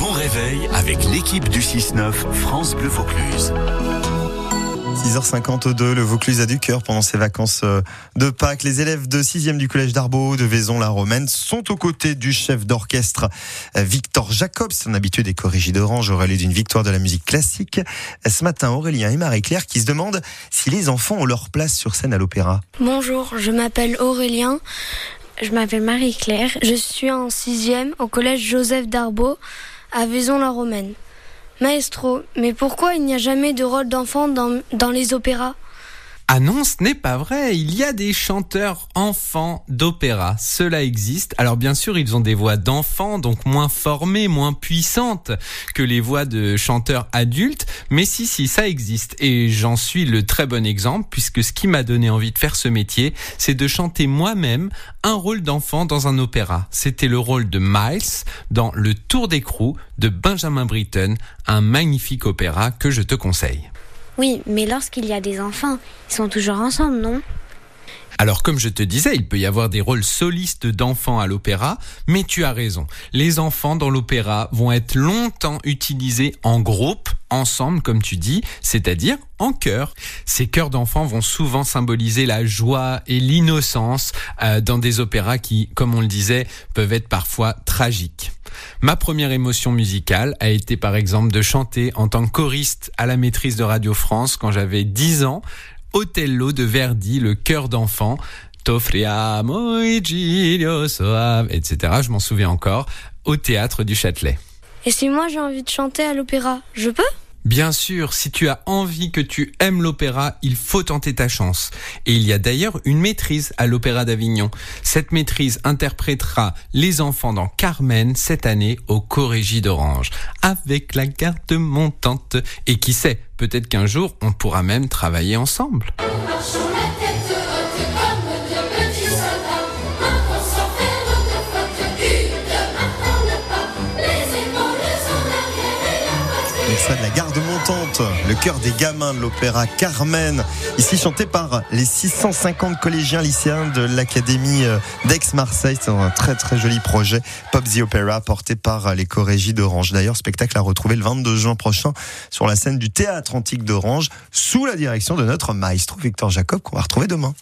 bon réveil avec l'équipe du 6-9 France Bleu Vaucluse. 6h52, le Vaucluse a du cœur pendant ses vacances euh, de Pâques. Les élèves de 6e du collège d'Arbeau de Vaison-la-Romaine sont aux côtés du chef d'orchestre euh, Victor Jacobs, un habitué des corrigis d'Orange au relais d'une victoire de la musique classique. Ce matin, Aurélien et Marie-Claire qui se demandent si les enfants ont leur place sur scène à l'opéra. Bonjour, je m'appelle Aurélien. Je m'appelle Marie-Claire. Je suis en 6e au collège Joseph d'Arbeau à Vaison-la-Romaine. Maestro, mais pourquoi il n'y a jamais de rôle d'enfant dans, dans les opéras? Ah non, ce n'est pas vrai. Il y a des chanteurs enfants d'opéra. Cela existe. Alors bien sûr, ils ont des voix d'enfants, donc moins formées, moins puissantes que les voix de chanteurs adultes. Mais si, si, ça existe. Et j'en suis le très bon exemple, puisque ce qui m'a donné envie de faire ce métier, c'est de chanter moi-même un rôle d'enfant dans un opéra. C'était le rôle de Miles dans Le Tour d'écrou de Benjamin Britten, un magnifique opéra que je te conseille. Oui, mais lorsqu'il y a des enfants, ils sont toujours ensemble, non? Alors comme je te disais, il peut y avoir des rôles solistes d'enfants à l'opéra, mais tu as raison. Les enfants dans l'opéra vont être longtemps utilisés en groupe, ensemble comme tu dis, c'est-à-dire en chœur. Ces chœurs d'enfants vont souvent symboliser la joie et l'innocence euh, dans des opéras qui, comme on le disait, peuvent être parfois tragiques. Ma première émotion musicale a été par exemple de chanter en tant que choriste à la maîtrise de Radio France quand j'avais 10 ans. Othello de Verdi, le cœur d'enfant. T'offriamo etc. Je m'en souviens encore, au théâtre du Châtelet. Et si moi j'ai envie de chanter à l'opéra, je peux? Bien sûr, si tu as envie que tu aimes l'opéra, il faut tenter ta chance. Et il y a d'ailleurs une maîtrise à l'Opéra d'Avignon. Cette maîtrise interprétera les enfants dans Carmen cette année au Corégie d'Orange, avec la garde montante. Et qui sait, peut-être qu'un jour on pourra même travailler ensemble. Ça de la garde montante, le cœur des gamins de l'opéra Carmen, ici chanté par les 650 collégiens lycéens de l'Académie euh, d'Aix-Marseille. C'est un très très joli projet, Pop the Opera, porté par les chorégies d'Orange. D'ailleurs, spectacle à retrouver le 22 juin prochain sur la scène du Théâtre Antique d'Orange, sous la direction de notre maestro Victor Jacob, qu'on va retrouver demain.